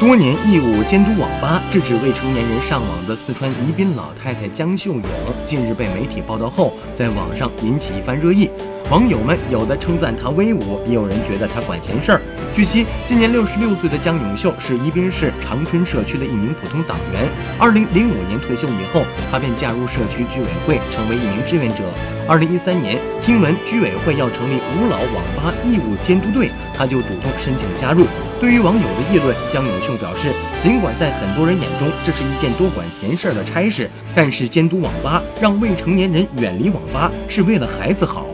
多年义务监督网吧、制止未成年人上网的四川宜宾老太太江秀颖，近日被媒体报道后，在网上引起一番热议。网友们有的称赞她威武，也有人觉得她管闲事儿。据悉，今年六十六岁的江永秀是宜宾市长春社区的一名普通党员。二零零五年退休以后，他便加入社区居委会，成为一名志愿者。二零一三年，听闻居委会要成立五老网吧义务监督队，他就主动申请加入。对于网友的议论，江永秀表示，尽管在很多人眼中这是一件多管闲事的差事，但是监督网吧，让未成年人远离网吧，是为了孩子好。